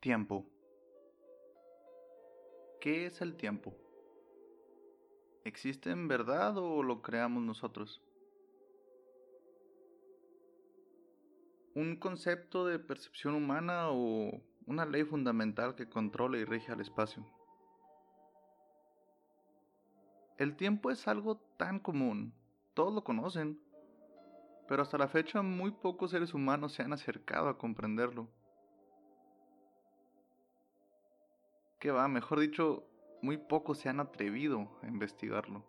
Tiempo. ¿Qué es el tiempo? ¿Existe en verdad o lo creamos nosotros? ¿Un concepto de percepción humana o una ley fundamental que controla y rige al espacio? El tiempo es algo tan común, todos lo conocen, pero hasta la fecha muy pocos seres humanos se han acercado a comprenderlo. Que va, mejor dicho, muy pocos se han atrevido a investigarlo.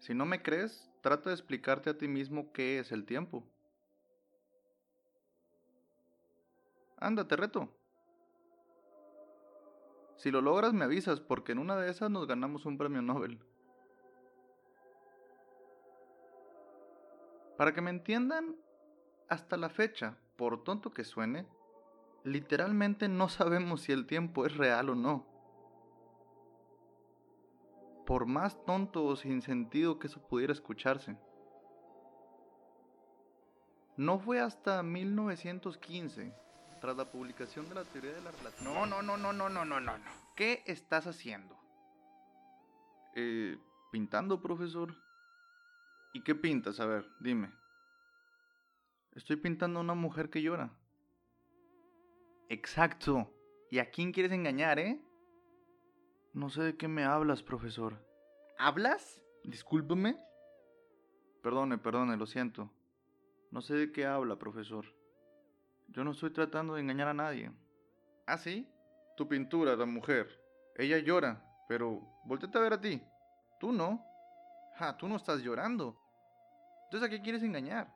Si no me crees, trata de explicarte a ti mismo qué es el tiempo. Ándate, reto. Si lo logras me avisas porque en una de esas nos ganamos un premio Nobel. Para que me entiendan, hasta la fecha, por tonto que suene, literalmente no sabemos si el tiempo es real o no. Por más tonto o sin sentido que eso pudiera escucharse. No fue hasta 1915, tras la publicación de la teoría de la relatividad. No, no, no, no, no, no, no, no. ¿Qué estás haciendo? Eh, pintando, profesor. ¿Y qué pintas? A ver, dime. Estoy pintando a una mujer que llora. Exacto. ¿Y a quién quieres engañar, eh? No sé de qué me hablas, profesor. ¿Hablas? Discúlpeme. Perdone, perdone, lo siento. No sé de qué habla, profesor. Yo no estoy tratando de engañar a nadie. ¿Ah, sí? Tu pintura, la mujer. Ella llora, pero volteate a ver a ti. Tú no. Ah, tú no estás llorando. Entonces, ¿a qué quieres engañar?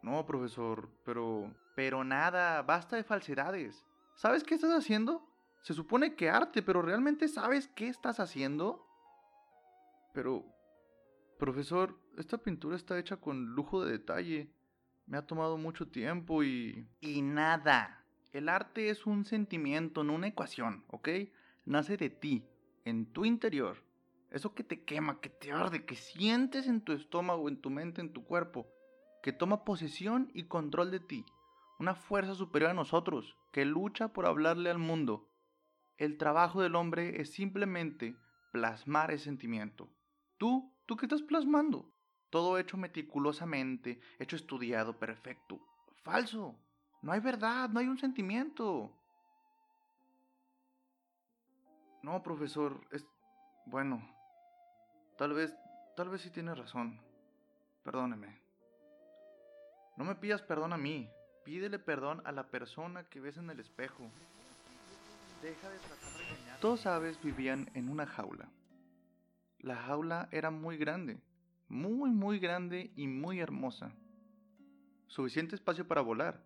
No, profesor, pero... Pero nada, basta de falsedades. ¿Sabes qué estás haciendo? Se supone que arte, pero ¿realmente sabes qué estás haciendo? Pero... Profesor, esta pintura está hecha con lujo de detalle. Me ha tomado mucho tiempo y... Y nada. El arte es un sentimiento, no una ecuación, ¿ok? Nace de ti, en tu interior. Eso que te quema, que te arde, que sientes en tu estómago, en tu mente, en tu cuerpo que toma posesión y control de ti, una fuerza superior a nosotros, que lucha por hablarle al mundo. El trabajo del hombre es simplemente plasmar ese sentimiento. ¿Tú? ¿Tú qué estás plasmando? Todo hecho meticulosamente, hecho estudiado, perfecto. Falso. No hay verdad, no hay un sentimiento. No, profesor, es... Bueno, tal vez, tal vez sí tiene razón. Perdóneme. No me pidas perdón a mí, pídele perdón a la persona que ves en el espejo. Deja de tratar de engañar. Dos aves vivían en una jaula. La jaula era muy grande, muy muy grande y muy hermosa. Suficiente espacio para volar.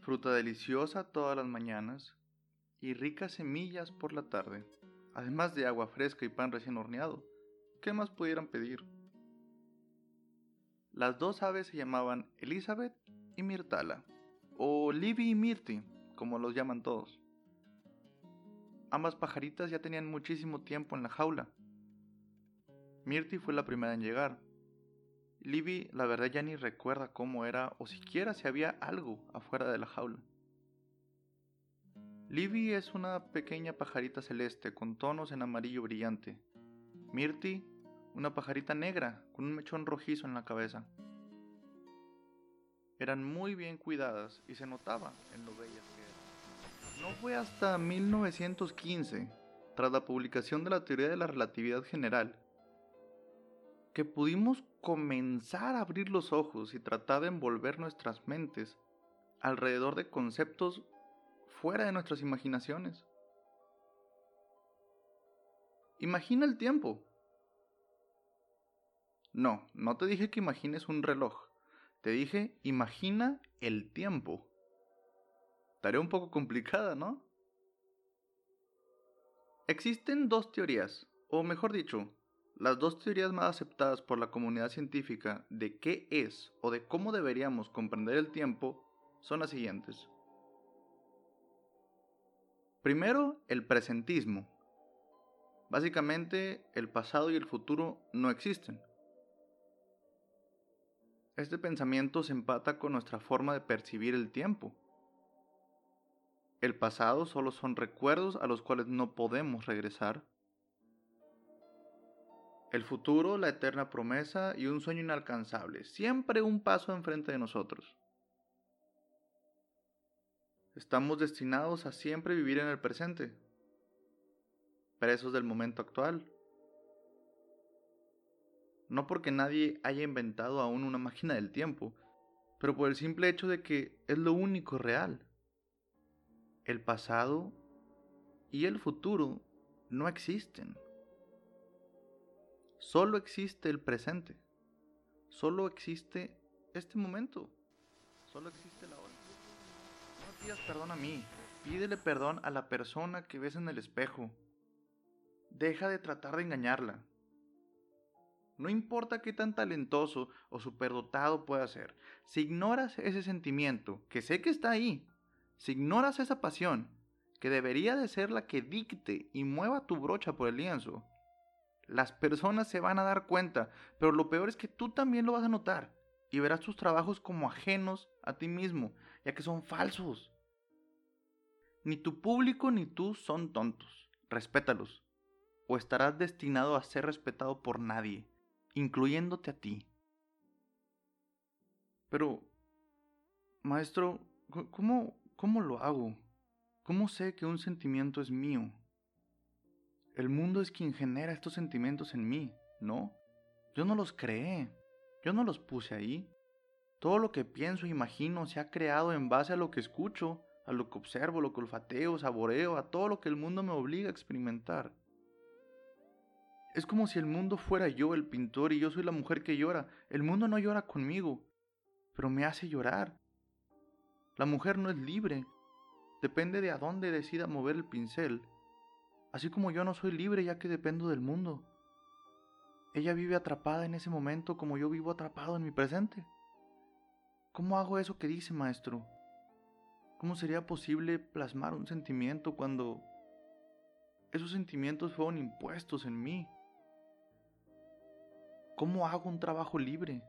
Fruta deliciosa todas las mañanas y ricas semillas por la tarde, además de agua fresca y pan recién horneado. ¿Qué más pudieran pedir? Las dos aves se llamaban Elizabeth y Mirtala, o Livy y Mirti, como los llaman todos. Ambas pajaritas ya tenían muchísimo tiempo en la jaula. Mirti fue la primera en llegar. Livy, la verdad, ya ni recuerda cómo era o siquiera si había algo afuera de la jaula. Livy es una pequeña pajarita celeste con tonos en amarillo brillante. Mirti una pajarita negra con un mechón rojizo en la cabeza. Eran muy bien cuidadas y se notaba en lo bellas que eran. No fue hasta 1915, tras la publicación de la teoría de la relatividad general, que pudimos comenzar a abrir los ojos y tratar de envolver nuestras mentes alrededor de conceptos fuera de nuestras imaginaciones. Imagina el tiempo. No, no te dije que imagines un reloj. Te dije, imagina el tiempo. Tarea un poco complicada, ¿no? Existen dos teorías, o mejor dicho, las dos teorías más aceptadas por la comunidad científica de qué es o de cómo deberíamos comprender el tiempo son las siguientes. Primero, el presentismo. Básicamente, el pasado y el futuro no existen. Este pensamiento se empata con nuestra forma de percibir el tiempo. El pasado solo son recuerdos a los cuales no podemos regresar. El futuro, la eterna promesa y un sueño inalcanzable, siempre un paso enfrente de nosotros. Estamos destinados a siempre vivir en el presente, presos del momento actual. No porque nadie haya inventado aún una máquina del tiempo, pero por el simple hecho de que es lo único real. El pasado y el futuro no existen. Solo existe el presente. Solo existe este momento. Solo existe la hora. No pidas perdón a mí. Pídele perdón a la persona que ves en el espejo. Deja de tratar de engañarla. No importa qué tan talentoso o superdotado pueda ser, si ignoras ese sentimiento, que sé que está ahí, si ignoras esa pasión, que debería de ser la que dicte y mueva tu brocha por el lienzo, las personas se van a dar cuenta, pero lo peor es que tú también lo vas a notar y verás tus trabajos como ajenos a ti mismo, ya que son falsos. Ni tu público ni tú son tontos. Respétalos, o estarás destinado a ser respetado por nadie, incluyéndote a ti. Pero, maestro, ¿cómo, cómo lo hago? ¿Cómo sé que un sentimiento es mío? El mundo es quien genera estos sentimientos en mí, ¿no? Yo no los creé, yo no los puse ahí. Todo lo que pienso e imagino se ha creado en base a lo que escucho, a lo que observo, lo que olfateo, saboreo, a todo lo que el mundo me obliga a experimentar. Es como si el mundo fuera yo el pintor y yo soy la mujer que llora. El mundo no llora conmigo, pero me hace llorar. La mujer no es libre. Depende de a dónde decida mover el pincel así como yo no soy libre ya que dependo del mundo. Ella vive atrapada en ese momento como yo vivo atrapado en mi presente. ¿Cómo hago eso que dice, maestro? ¿Cómo sería posible plasmar un sentimiento cuando esos sentimientos fueron impuestos en mí? ¿Cómo hago un trabajo libre?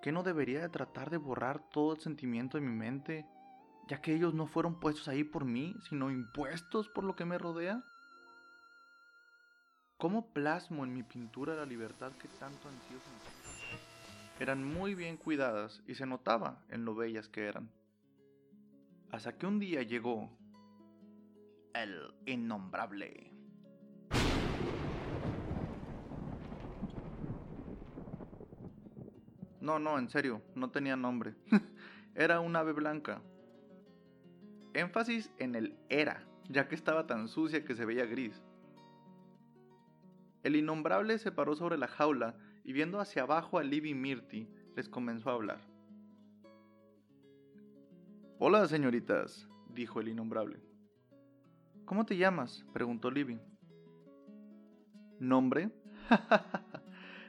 ¿Qué no debería de tratar de borrar todo el sentimiento de mi mente ya que ellos no fueron puestos ahí por mí, sino impuestos por lo que me rodea? ¿Cómo plasmo en mi pintura la libertad que tanto han sido Eran muy bien cuidadas y se notaba en lo bellas que eran. Hasta que un día llegó el innombrable. No, no, en serio, no tenía nombre. Era un ave blanca, Énfasis en el era, ya que estaba tan sucia que se veía gris. El innombrable se paró sobre la jaula y viendo hacia abajo a Libby y Mirti, les comenzó a hablar. Hola, señoritas, dijo el innombrable. ¿Cómo te llamas? preguntó Libby. ¿Nombre?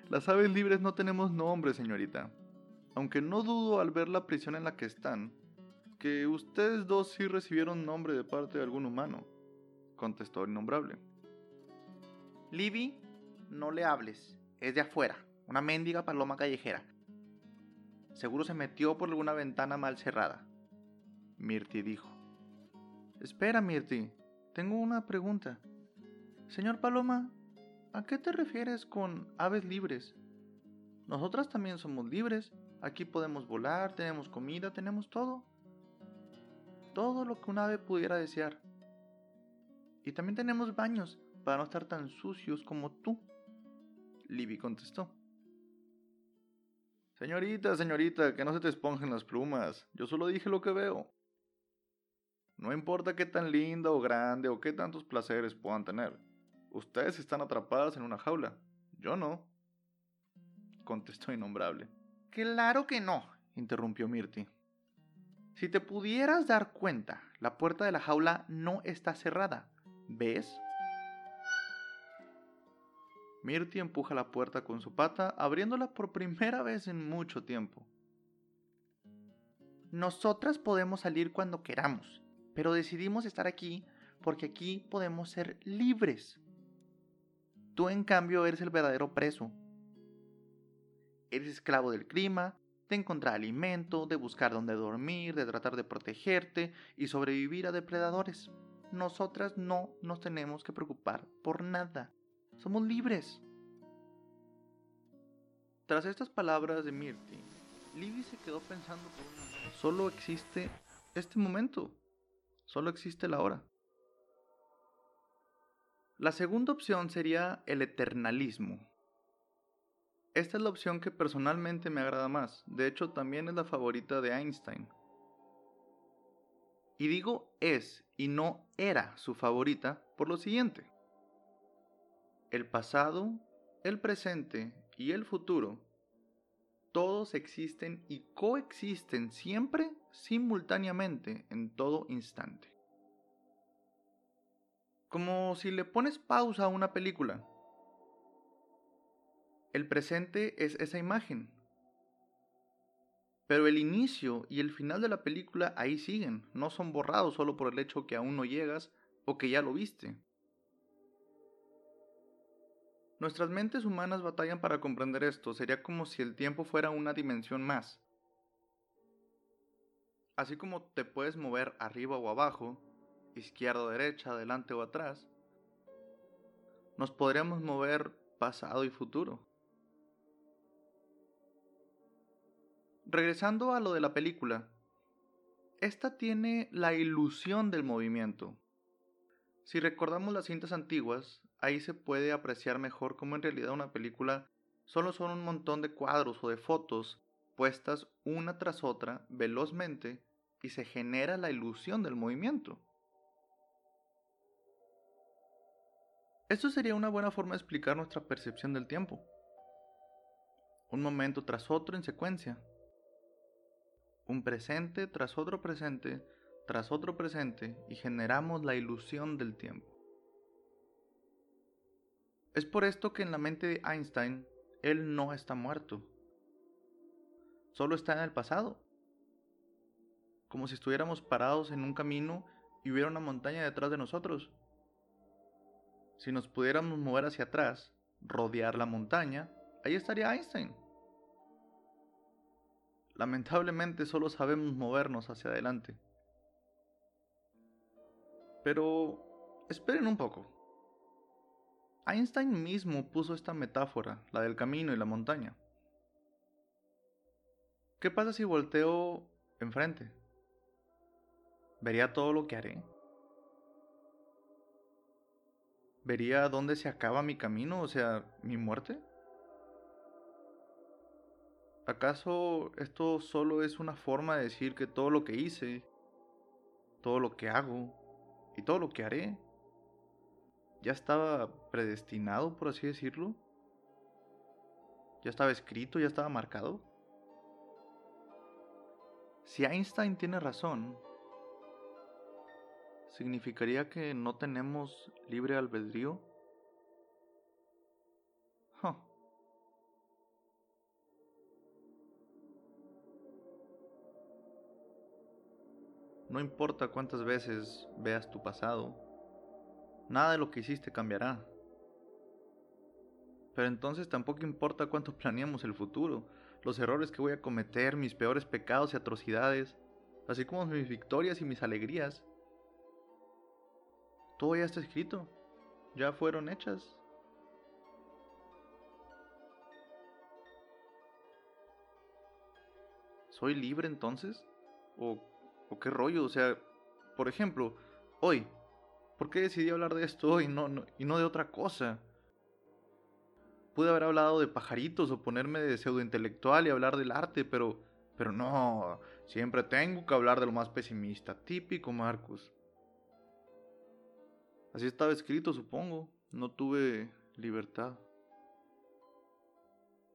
Las aves libres no tenemos nombre, señorita. Aunque no dudo al ver la prisión en la que están, que ustedes dos sí recibieron nombre de parte de algún humano, contestó el innombrable. Libby, no le hables, es de afuera, una mendiga paloma callejera. Seguro se metió por alguna ventana mal cerrada. Mirti dijo. Espera, Mirti, tengo una pregunta. Señor Paloma, ¿a qué te refieres con aves libres? Nosotras también somos libres. Aquí podemos volar, tenemos comida, tenemos todo todo lo que un ave pudiera desear. Y también tenemos baños para no estar tan sucios como tú. Libby contestó. Señorita, señorita, que no se te esponjen las plumas. Yo solo dije lo que veo. No importa qué tan linda o grande o qué tantos placeres puedan tener. Ustedes están atrapadas en una jaula. Yo no. Contestó innombrable. Claro que no, interrumpió Mirti. Si te pudieras dar cuenta, la puerta de la jaula no está cerrada. ¿Ves? Mirti empuja la puerta con su pata, abriéndola por primera vez en mucho tiempo. Nosotras podemos salir cuando queramos, pero decidimos estar aquí porque aquí podemos ser libres. Tú en cambio eres el verdadero preso. eres esclavo del clima, de encontrar alimento, de buscar dónde dormir, de tratar de protegerte y sobrevivir a depredadores. Nosotras no nos tenemos que preocupar por nada. Somos libres. Tras estas palabras de Mirti, Libby se quedó pensando por un momento. Solo existe este momento. Solo existe la hora. La segunda opción sería el eternalismo. Esta es la opción que personalmente me agrada más. De hecho, también es la favorita de Einstein. Y digo es y no era su favorita por lo siguiente. El pasado, el presente y el futuro, todos existen y coexisten siempre simultáneamente en todo instante. Como si le pones pausa a una película. El presente es esa imagen. Pero el inicio y el final de la película ahí siguen, no son borrados solo por el hecho que aún no llegas o que ya lo viste. Nuestras mentes humanas batallan para comprender esto, sería como si el tiempo fuera una dimensión más. Así como te puedes mover arriba o abajo, izquierda o derecha, adelante o atrás, nos podríamos mover pasado y futuro. Regresando a lo de la película, esta tiene la ilusión del movimiento. Si recordamos las cintas antiguas, ahí se puede apreciar mejor cómo en realidad una película solo son un montón de cuadros o de fotos puestas una tras otra velozmente y se genera la ilusión del movimiento. Esto sería una buena forma de explicar nuestra percepción del tiempo. Un momento tras otro en secuencia. Un presente tras otro presente tras otro presente y generamos la ilusión del tiempo. Es por esto que en la mente de Einstein, él no está muerto. Solo está en el pasado. Como si estuviéramos parados en un camino y hubiera una montaña detrás de nosotros. Si nos pudiéramos mover hacia atrás, rodear la montaña, ahí estaría Einstein. Lamentablemente solo sabemos movernos hacia adelante. Pero esperen un poco. Einstein mismo puso esta metáfora, la del camino y la montaña. ¿Qué pasa si volteo enfrente? ¿Vería todo lo que haré? ¿Vería dónde se acaba mi camino, o sea, mi muerte? ¿Acaso esto solo es una forma de decir que todo lo que hice, todo lo que hago y todo lo que haré ya estaba predestinado, por así decirlo? ¿Ya estaba escrito, ya estaba marcado? Si Einstein tiene razón, ¿significaría que no tenemos libre albedrío? No importa cuántas veces veas tu pasado, nada de lo que hiciste cambiará. Pero entonces tampoco importa cuánto planeamos el futuro, los errores que voy a cometer, mis peores pecados y atrocidades, así como mis victorias y mis alegrías. Todo ya está escrito, ya fueron hechas. ¿Soy libre entonces? ¿O ¿O qué rollo? O sea, por ejemplo, hoy, ¿por qué decidí hablar de esto hoy no, y no de otra cosa? Pude haber hablado de pajaritos o ponerme de pseudointelectual y hablar del arte, pero, pero no, siempre tengo que hablar de lo más pesimista. Típico Marcus. Así estaba escrito, supongo. No tuve libertad.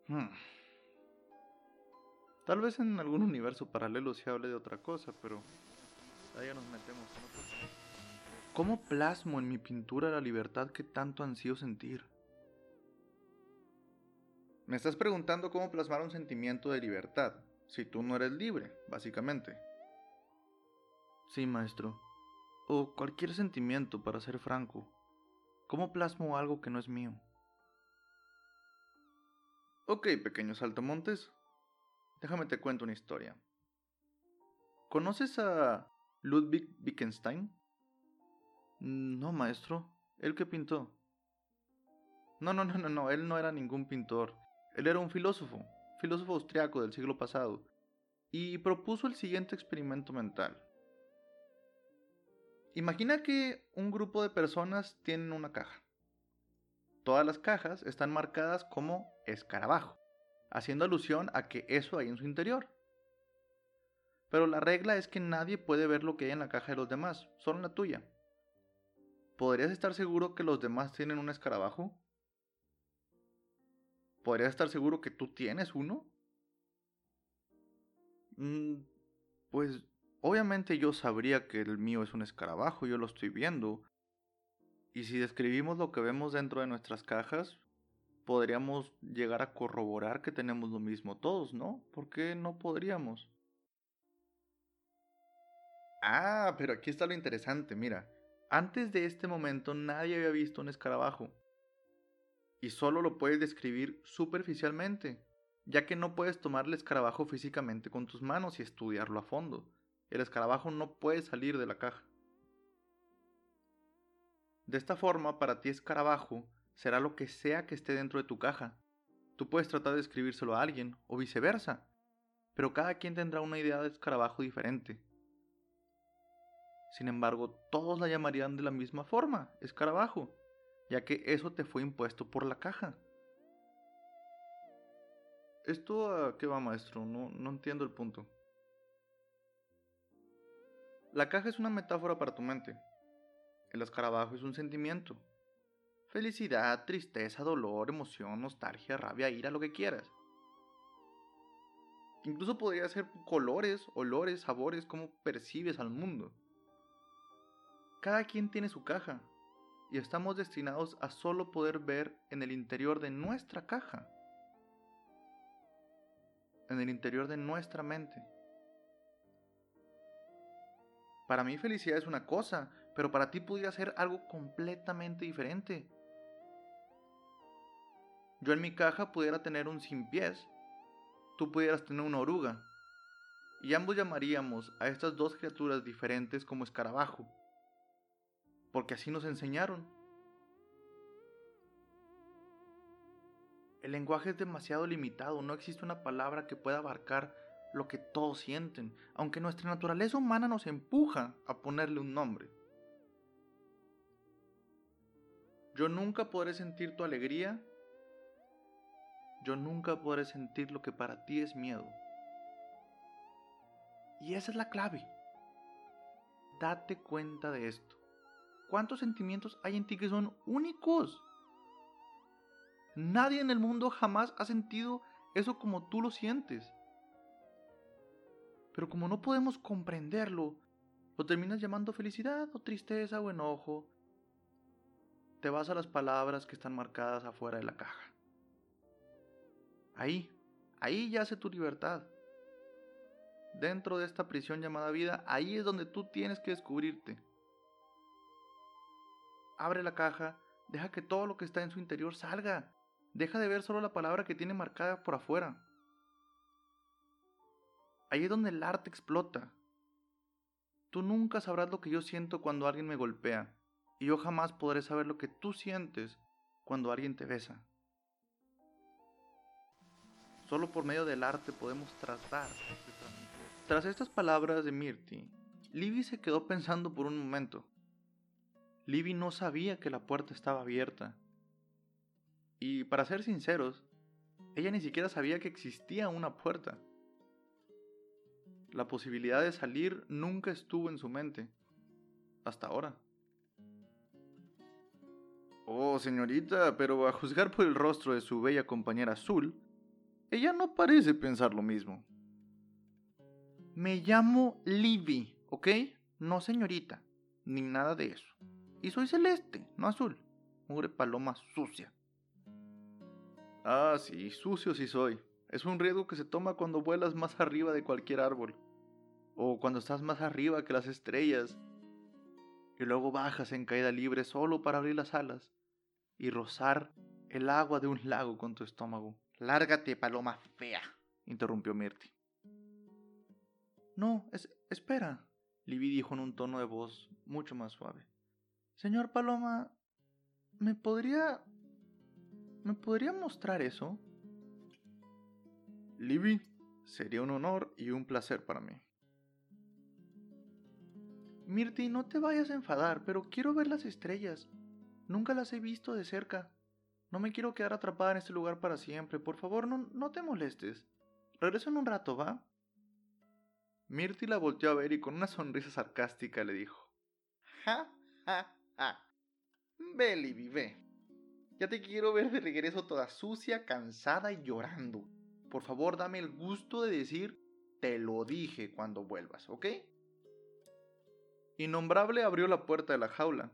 Hmm. Tal vez en algún universo paralelo se hable de otra cosa, pero ahí ya nos metemos en otro ¿Cómo plasmo en mi pintura la libertad que tanto ansío sentir? Me estás preguntando cómo plasmar un sentimiento de libertad, si tú no eres libre, básicamente. Sí, maestro. O cualquier sentimiento, para ser franco. ¿Cómo plasmo algo que no es mío? Ok, pequeño saltamontes. Déjame te cuento una historia. ¿Conoces a Ludwig Wittgenstein? No, maestro. ¿Él qué pintó? No, no, no, no, no, él no era ningún pintor. Él era un filósofo, filósofo austriaco del siglo pasado, y propuso el siguiente experimento mental. Imagina que un grupo de personas tienen una caja. Todas las cajas están marcadas como escarabajo, haciendo alusión a que eso hay en su interior. Pero la regla es que nadie puede ver lo que hay en la caja de los demás, solo la tuya. ¿Podrías estar seguro que los demás tienen un escarabajo? ¿Podrías estar seguro que tú tienes uno? Mm, pues obviamente yo sabría que el mío es un escarabajo, yo lo estoy viendo. Y si describimos lo que vemos dentro de nuestras cajas, podríamos llegar a corroborar que tenemos lo mismo todos, ¿no? ¿Por qué no podríamos? Ah, pero aquí está lo interesante, mira. Antes de este momento nadie había visto un escarabajo y solo lo puedes describir superficialmente, ya que no puedes tomar el escarabajo físicamente con tus manos y estudiarlo a fondo. El escarabajo no puede salir de la caja. De esta forma, para ti escarabajo será lo que sea que esté dentro de tu caja. Tú puedes tratar de escribírselo a alguien o viceversa, pero cada quien tendrá una idea de escarabajo diferente. Sin embargo, todos la llamarían de la misma forma, escarabajo ya que eso te fue impuesto por la caja. ¿Esto a qué va, maestro? No, no entiendo el punto. La caja es una metáfora para tu mente. El escarabajo es un sentimiento. Felicidad, tristeza, dolor, emoción, nostalgia, rabia, ira, lo que quieras. Incluso podría ser colores, olores, sabores, cómo percibes al mundo. Cada quien tiene su caja, y estamos destinados a solo poder ver en el interior de nuestra caja, en el interior de nuestra mente. Para mí felicidad es una cosa, pero para ti podría ser algo completamente diferente. Yo en mi caja pudiera tener un sin pies, tú pudieras tener una oruga, y ambos llamaríamos a estas dos criaturas diferentes como escarabajo porque así nos enseñaron. El lenguaje es demasiado limitado, no existe una palabra que pueda abarcar lo que todos sienten, aunque nuestra naturaleza humana nos empuja a ponerle un nombre. Yo nunca podré sentir tu alegría, yo nunca podré sentir lo que para ti es miedo. Y esa es la clave. Date cuenta de esto. ¿Cuántos sentimientos hay en ti que son únicos? Nadie en el mundo jamás ha sentido eso como tú lo sientes. Pero como no podemos comprenderlo, lo terminas llamando felicidad o tristeza o enojo. Te vas a las palabras que están marcadas afuera de la caja. Ahí, ahí yace tu libertad. Dentro de esta prisión llamada vida, ahí es donde tú tienes que descubrirte abre la caja, deja que todo lo que está en su interior salga. Deja de ver solo la palabra que tiene marcada por afuera. Ahí es donde el arte explota. Tú nunca sabrás lo que yo siento cuando alguien me golpea, y yo jamás podré saber lo que tú sientes cuando alguien te besa. Solo por medio del arte podemos tratar. Tras estas palabras de Mirti, Livy se quedó pensando por un momento. Libby no sabía que la puerta estaba abierta. Y para ser sinceros, ella ni siquiera sabía que existía una puerta. La posibilidad de salir nunca estuvo en su mente. Hasta ahora. Oh, señorita, pero a juzgar por el rostro de su bella compañera azul, ella no parece pensar lo mismo. Me llamo Libby, ¿ok? No señorita, ni nada de eso. Y soy celeste, no azul. Mugre paloma sucia. Ah, sí, sucio sí soy. Es un riesgo que se toma cuando vuelas más arriba de cualquier árbol. O cuando estás más arriba que las estrellas. Y luego bajas en caída libre solo para abrir las alas y rozar el agua de un lago con tu estómago. Lárgate, paloma fea, interrumpió Mirti. No, es, espera, Libby dijo en un tono de voz mucho más suave. Señor Paloma, ¿me podría... ¿Me podría mostrar eso? Libby, sería un honor y un placer para mí. Mirti, no te vayas a enfadar, pero quiero ver las estrellas. Nunca las he visto de cerca. No me quiero quedar atrapada en este lugar para siempre. Por favor, no, no te molestes. Regreso en un rato, ¿va? Mirti la volteó a ver y con una sonrisa sarcástica le dijo: Ja, ja, ja. Ve, Libby, ve. Ya te quiero ver de regreso toda sucia, cansada y llorando. Por favor, dame el gusto de decir, te lo dije cuando vuelvas, ¿ok? Innombrable abrió la puerta de la jaula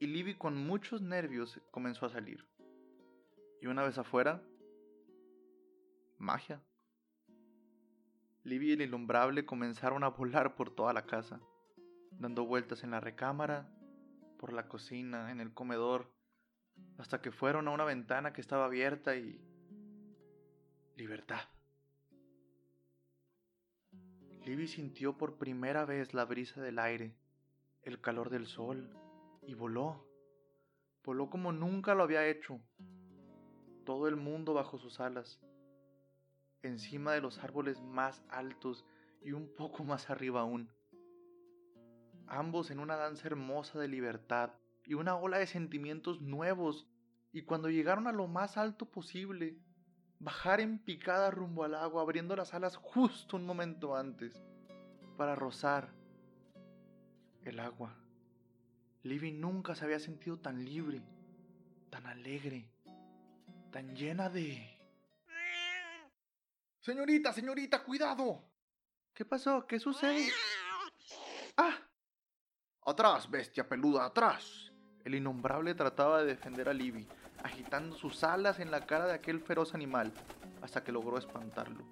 y Libby con muchos nervios comenzó a salir. Y una vez afuera, magia. Libby y el innombrable comenzaron a volar por toda la casa, dando vueltas en la recámara, por la cocina, en el comedor, hasta que fueron a una ventana que estaba abierta y... libertad. Libby sintió por primera vez la brisa del aire, el calor del sol, y voló. Voló como nunca lo había hecho. Todo el mundo bajo sus alas, encima de los árboles más altos y un poco más arriba aún. Ambos en una danza hermosa de libertad y una ola de sentimientos nuevos, y cuando llegaron a lo más alto posible, bajar en picada rumbo al agua, abriendo las alas justo un momento antes, para rozar el agua. Livy nunca se había sentido tan libre, tan alegre, tan llena de... Señorita, señorita, cuidado. ¿Qué pasó? ¿Qué sucede? ¡Ah! Atrás, bestia peluda, atrás. El innombrable trataba de defender a Libby, agitando sus alas en la cara de aquel feroz animal, hasta que logró espantarlo.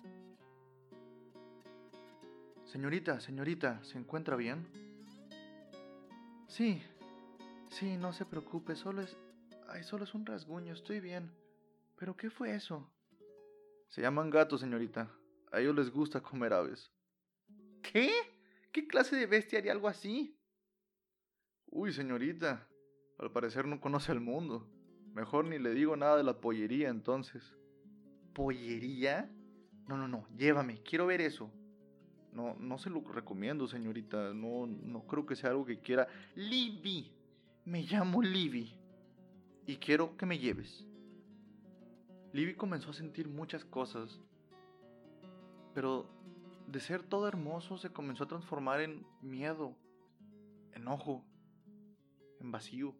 Señorita, señorita, ¿se encuentra bien? Sí, sí, no se preocupe, solo es... Ay, solo es un rasguño, estoy bien. ¿Pero qué fue eso? Se llaman gatos, señorita. A ellos les gusta comer aves. ¿Qué? ¿Qué clase de bestia haría algo así? Uy, señorita, al parecer no conoce al mundo. Mejor ni le digo nada de la pollería entonces. ¿Pollería? No, no, no, llévame, quiero ver eso. No, no se lo recomiendo, señorita. No, no creo que sea algo que quiera. Libby. Me llamo Libby. Y quiero que me lleves. Libby comenzó a sentir muchas cosas. Pero de ser todo hermoso se comenzó a transformar en miedo, enojo, en vacío.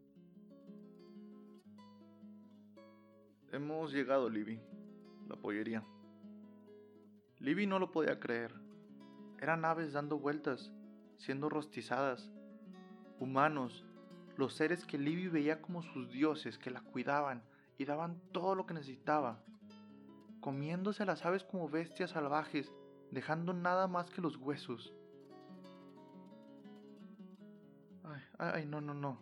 Hemos llegado, Libby. La pollería. Libby no lo podía creer. Eran aves dando vueltas, siendo rostizadas. Humanos, los seres que Libby veía como sus dioses, que la cuidaban y daban todo lo que necesitaba. Comiéndose a las aves como bestias salvajes, dejando nada más que los huesos. Ay, ay, no, no, no.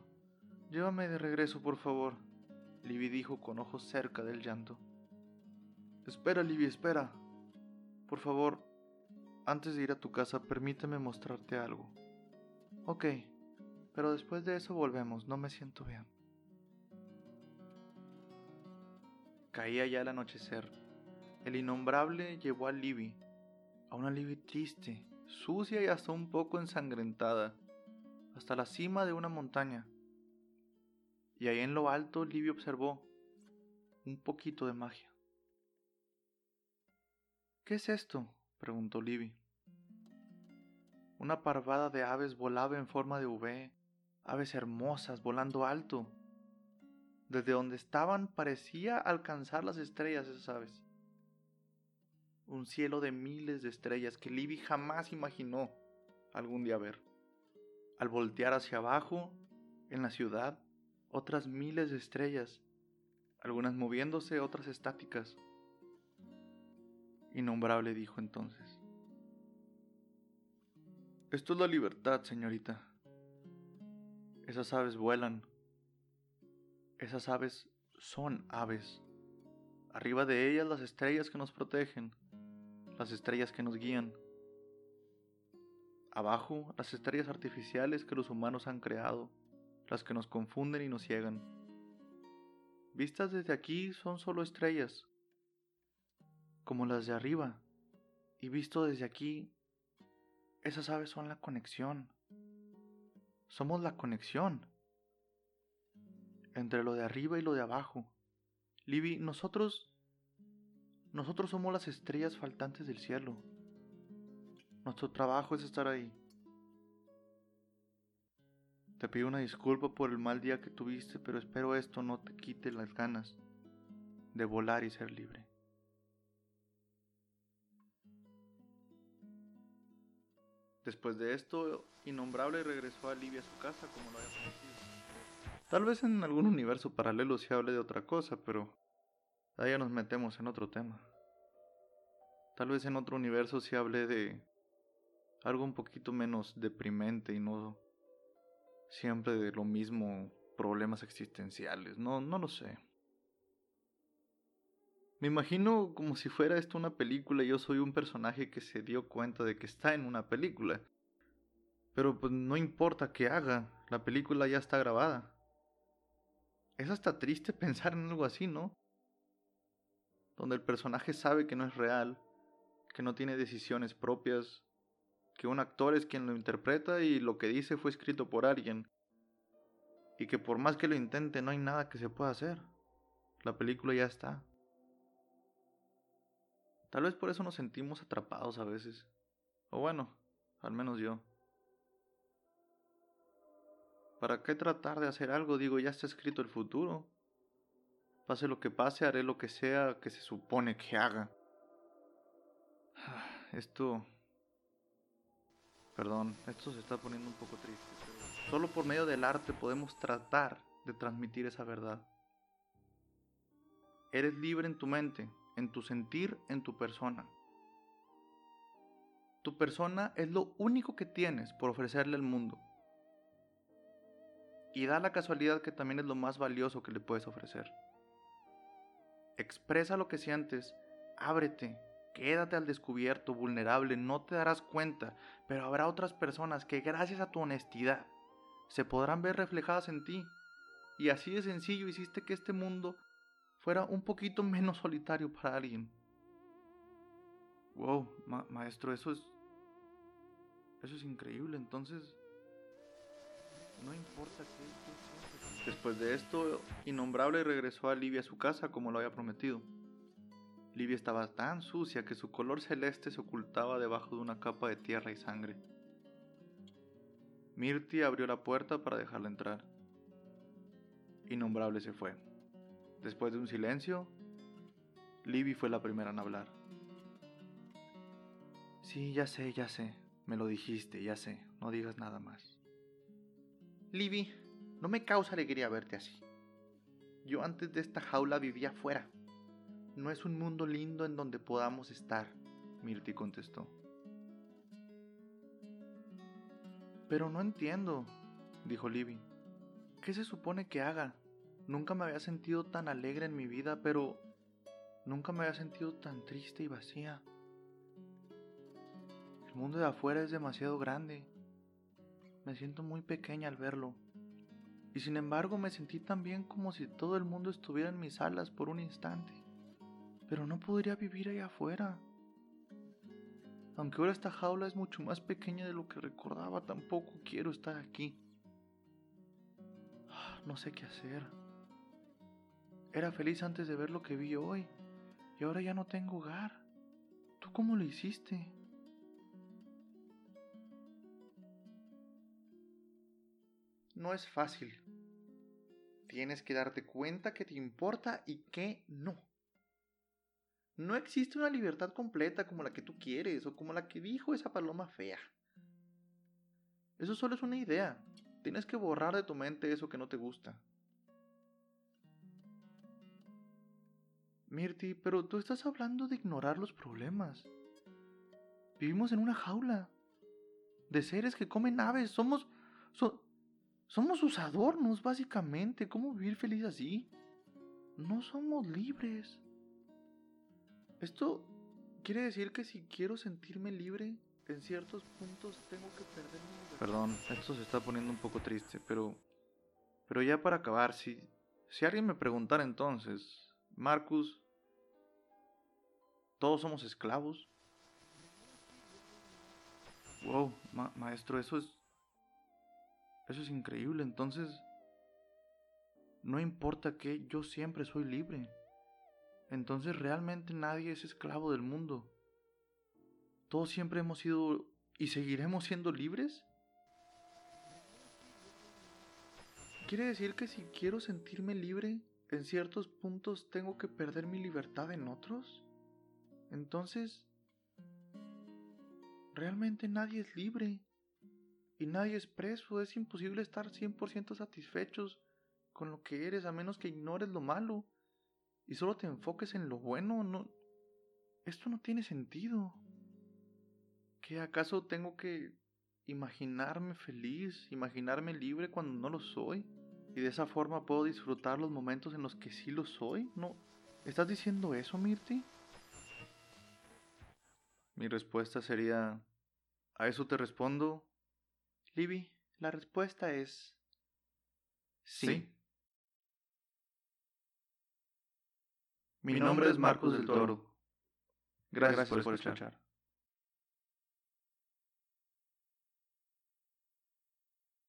Llévame de regreso, por favor, Libby dijo con ojos cerca del llanto. Espera, Libby, espera. Por favor, antes de ir a tu casa, permíteme mostrarte algo. Ok, pero después de eso volvemos, no me siento bien. Caía ya el anochecer. El innombrable llevó a Libby, a una Libby triste, sucia y hasta un poco ensangrentada, hasta la cima de una montaña. Y ahí en lo alto Libby observó un poquito de magia. ¿Qué es esto? preguntó Libby. Una parvada de aves volaba en forma de V, aves hermosas volando alto. Desde donde estaban parecía alcanzar las estrellas esas aves. Un cielo de miles de estrellas que Libby jamás imaginó algún día ver. Al voltear hacia abajo, en la ciudad, otras miles de estrellas, algunas moviéndose, otras estáticas. Innombrable dijo entonces. Esto es la libertad, señorita. Esas aves vuelan. Esas aves son aves. Arriba de ellas las estrellas que nos protegen, las estrellas que nos guían. Abajo las estrellas artificiales que los humanos han creado, las que nos confunden y nos ciegan. Vistas desde aquí son solo estrellas, como las de arriba, y visto desde aquí, esas aves son la conexión. Somos la conexión entre lo de arriba y lo de abajo. Libby, nosotros... Nosotros somos las estrellas faltantes del cielo. Nuestro trabajo es estar ahí. Te pido una disculpa por el mal día que tuviste, pero espero esto no te quite las ganas de volar y ser libre. Después de esto, Innombrable regresó a Libia a su casa como lo había prometido. Tal vez en algún universo paralelo se hable de otra cosa, pero ahí ya nos metemos en otro tema. Tal vez en otro universo se hable de algo un poquito menos deprimente y no siempre de lo mismo, problemas existenciales, no, no lo sé. Me imagino como si fuera esto una película y yo soy un personaje que se dio cuenta de que está en una película. Pero pues no importa qué haga, la película ya está grabada. Es hasta triste pensar en algo así, ¿no? Donde el personaje sabe que no es real, que no tiene decisiones propias, que un actor es quien lo interpreta y lo que dice fue escrito por alguien, y que por más que lo intente no hay nada que se pueda hacer. La película ya está. Tal vez por eso nos sentimos atrapados a veces. O bueno, al menos yo. ¿Para qué tratar de hacer algo? Digo, ya está escrito el futuro. Pase lo que pase, haré lo que sea que se supone que haga. Esto... Perdón, esto se está poniendo un poco triste. solo por medio del arte podemos tratar de transmitir esa verdad. Eres libre en tu mente, en tu sentir, en tu persona. Tu persona es lo único que tienes por ofrecerle al mundo. Y da la casualidad que también es lo más valioso que le puedes ofrecer. Expresa lo que sientes, ábrete, quédate al descubierto, vulnerable, no te darás cuenta, pero habrá otras personas que gracias a tu honestidad se podrán ver reflejadas en ti. Y así de sencillo hiciste que este mundo fuera un poquito menos solitario para alguien. Wow, maestro, eso es... Eso es increíble, entonces... No importa qué, Después de esto, Innombrable regresó a Livia a su casa como lo había prometido. Livia estaba tan sucia que su color celeste se ocultaba debajo de una capa de tierra y sangre. Mirti abrió la puerta para dejarla entrar. Innombrable se fue. Después de un silencio, Libby fue la primera en hablar. Sí, ya sé, ya sé. Me lo dijiste, ya sé. No digas nada más. Libby, no me causa alegría verte así. Yo antes de esta jaula vivía afuera. No es un mundo lindo en donde podamos estar, Mirti contestó. Pero no entiendo, dijo Libby. ¿Qué se supone que haga? Nunca me había sentido tan alegre en mi vida, pero nunca me había sentido tan triste y vacía. El mundo de afuera es demasiado grande. Me siento muy pequeña al verlo. Y sin embargo me sentí también como si todo el mundo estuviera en mis alas por un instante. Pero no podría vivir allá afuera. Aunque ahora esta jaula es mucho más pequeña de lo que recordaba, tampoco quiero estar aquí. Ah, no sé qué hacer. Era feliz antes de ver lo que vi hoy y ahora ya no tengo hogar. ¿Tú cómo lo hiciste? no es fácil. Tienes que darte cuenta que te importa y que no. No existe una libertad completa como la que tú quieres o como la que dijo esa paloma fea. Eso solo es una idea. Tienes que borrar de tu mente eso que no te gusta. Mirti, pero tú estás hablando de ignorar los problemas. Vivimos en una jaula. De seres que comen aves. Somos... Somos sus adornos, básicamente. ¿Cómo vivir feliz así? No somos libres. Esto quiere decir que si quiero sentirme libre, en ciertos puntos tengo que perder mi. Perdón, esto se está poniendo un poco triste, pero... Pero ya para acabar, si, si alguien me preguntara entonces, Marcus, ¿todos somos esclavos? Wow, maestro, eso es... Eso es increíble, entonces... No importa qué, yo siempre soy libre. Entonces realmente nadie es esclavo del mundo. Todos siempre hemos sido y seguiremos siendo libres. Quiere decir que si quiero sentirme libre, en ciertos puntos tengo que perder mi libertad en otros. Entonces, realmente nadie es libre y nadie es preso. Es imposible estar 100% satisfechos con lo que eres a menos que ignores lo malo y solo te enfoques en lo bueno. No, esto no tiene sentido. ¿Qué acaso tengo que imaginarme feliz, imaginarme libre cuando no lo soy? Y de esa forma puedo disfrutar los momentos en los que sí lo soy. ¿No? ¿Estás diciendo eso, Mirti? Mi respuesta sería, a eso te respondo, Libby, la respuesta es sí. Mi nombre es Marcos del Toro. Gracias, por, escuchar.